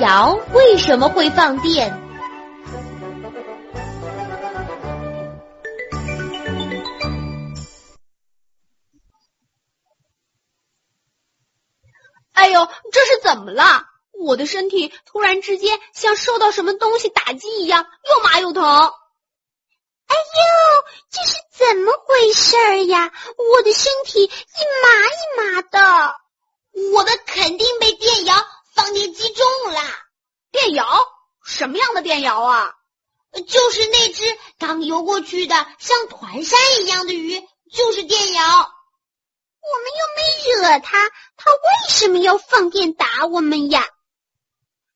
摇为什么会放电？哎呦，这是怎么了？我的身体突然之间像受到什么东西打击一样，又麻又疼。哎呦，这是怎么回事呀？我的身体一麻一麻的。我的肯定被电摇放电击中了。电摇？什么样的电摇啊？就是那只刚游过去的像团山一样的鱼，就是电摇。我们又没惹他，他为什么要放电打我们呀？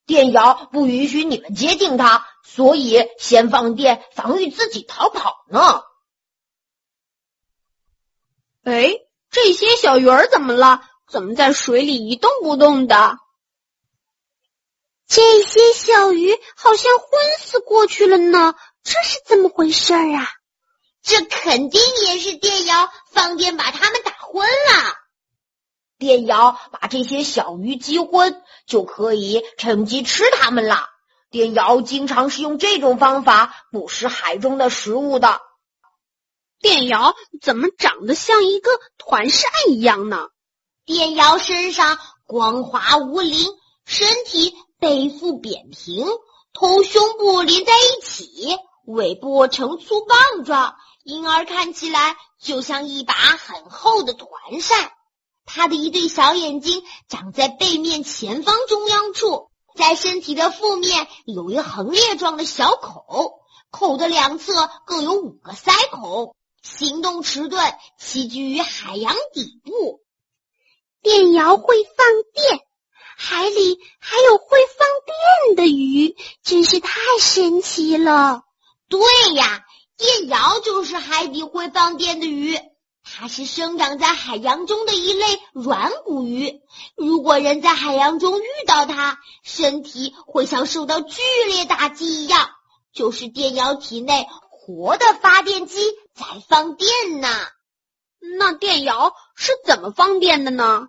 电摇不允许你们接近它，所以先放电防御自己逃跑呢。哎，这些小鱼儿怎么了？怎么在水里一动不动的？这些小鱼好像昏死过去了呢，这是怎么回事啊？这肯定也是电摇放电把它们打昏了。电摇把这些小鱼击昏，就可以趁机吃它们了。电摇经常是用这种方法捕食海中的食物的。电摇怎么长得像一个团扇一样呢？电摇身上光滑无鳞，身体背腹扁平，头胸部连在一起，尾部呈粗棒状，因而看起来就像一把很厚的团扇。它的一对小眼睛长在背面前方中央处，在身体的腹面有一横裂状的小口，口的两侧各有五个鳃孔，行动迟钝，栖居于海洋底部。电摇会放电，海里还有会放电的鱼，真是太神奇了。对呀，电鳐就是海底会放电的鱼，它是生长在海洋中的一类软骨鱼。如果人在海洋中遇到它，身体会像受到剧烈打击一样，就是电鳐体内活的发电机在放电呢。那电鳐是怎么放电的呢？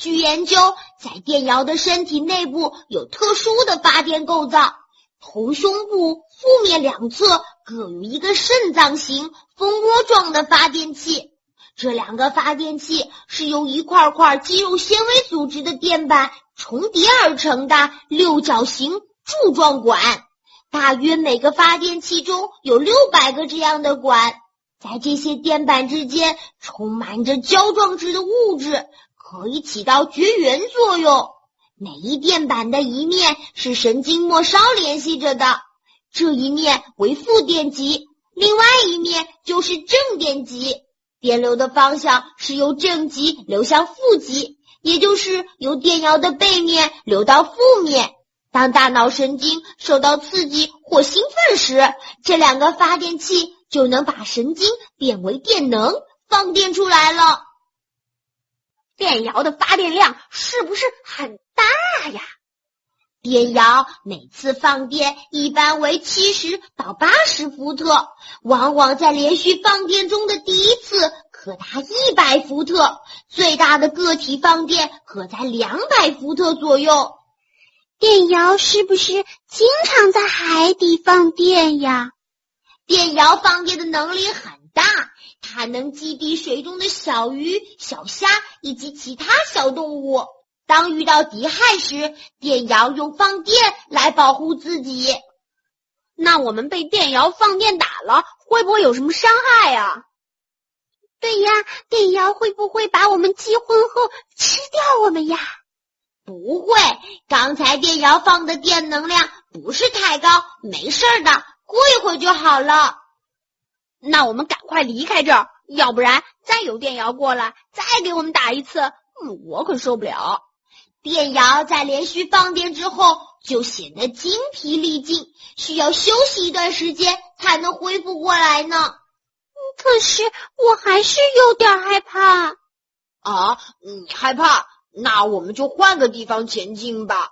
据研究，在电摇的身体内部有特殊的发电构造，头胸部腹面两侧各有一个肾脏型蜂窝状的发电器。这两个发电器是由一块块肌肉纤维组织的电板重叠而成的六角形柱状管。大约每个发电器中有六百个这样的管，在这些电板之间充满着胶状质的物质。可以起到绝缘作用。每一电板的一面是神经末梢联系着的，这一面为负电极，另外一面就是正电极。电流的方向是由正极流向负极，也就是由电摇的背面流到负面。当大脑神经受到刺激或兴奋时，这两个发电器就能把神经变为电能，放电出来了。电摇的发电量是不是很大呀？电摇每次放电一般为七十到八十伏特，往往在连续放电中的第一次可达一百伏特，最大的个体放电可在两百伏特左右。电摇是不是经常在海底放电呀？电摇放电的能力很大。它能击毙水中的小鱼、小虾以及其他小动物。当遇到敌害时，电摇用放电来保护自己。那我们被电摇放电打了，会不会有什么伤害呀？对呀，电摇会不会把我们击昏后吃掉我们呀？不会，刚才电摇放的电能量不是太高，没事的，过一会儿就好了。那我们赶快离开这儿，要不然再有电摇过来，再给我们打一次，我可受不了。电摇在连续放电之后就显得精疲力尽，需要休息一段时间才能恢复过来呢。可是我还是有点害怕。啊，你害怕？那我们就换个地方前进吧。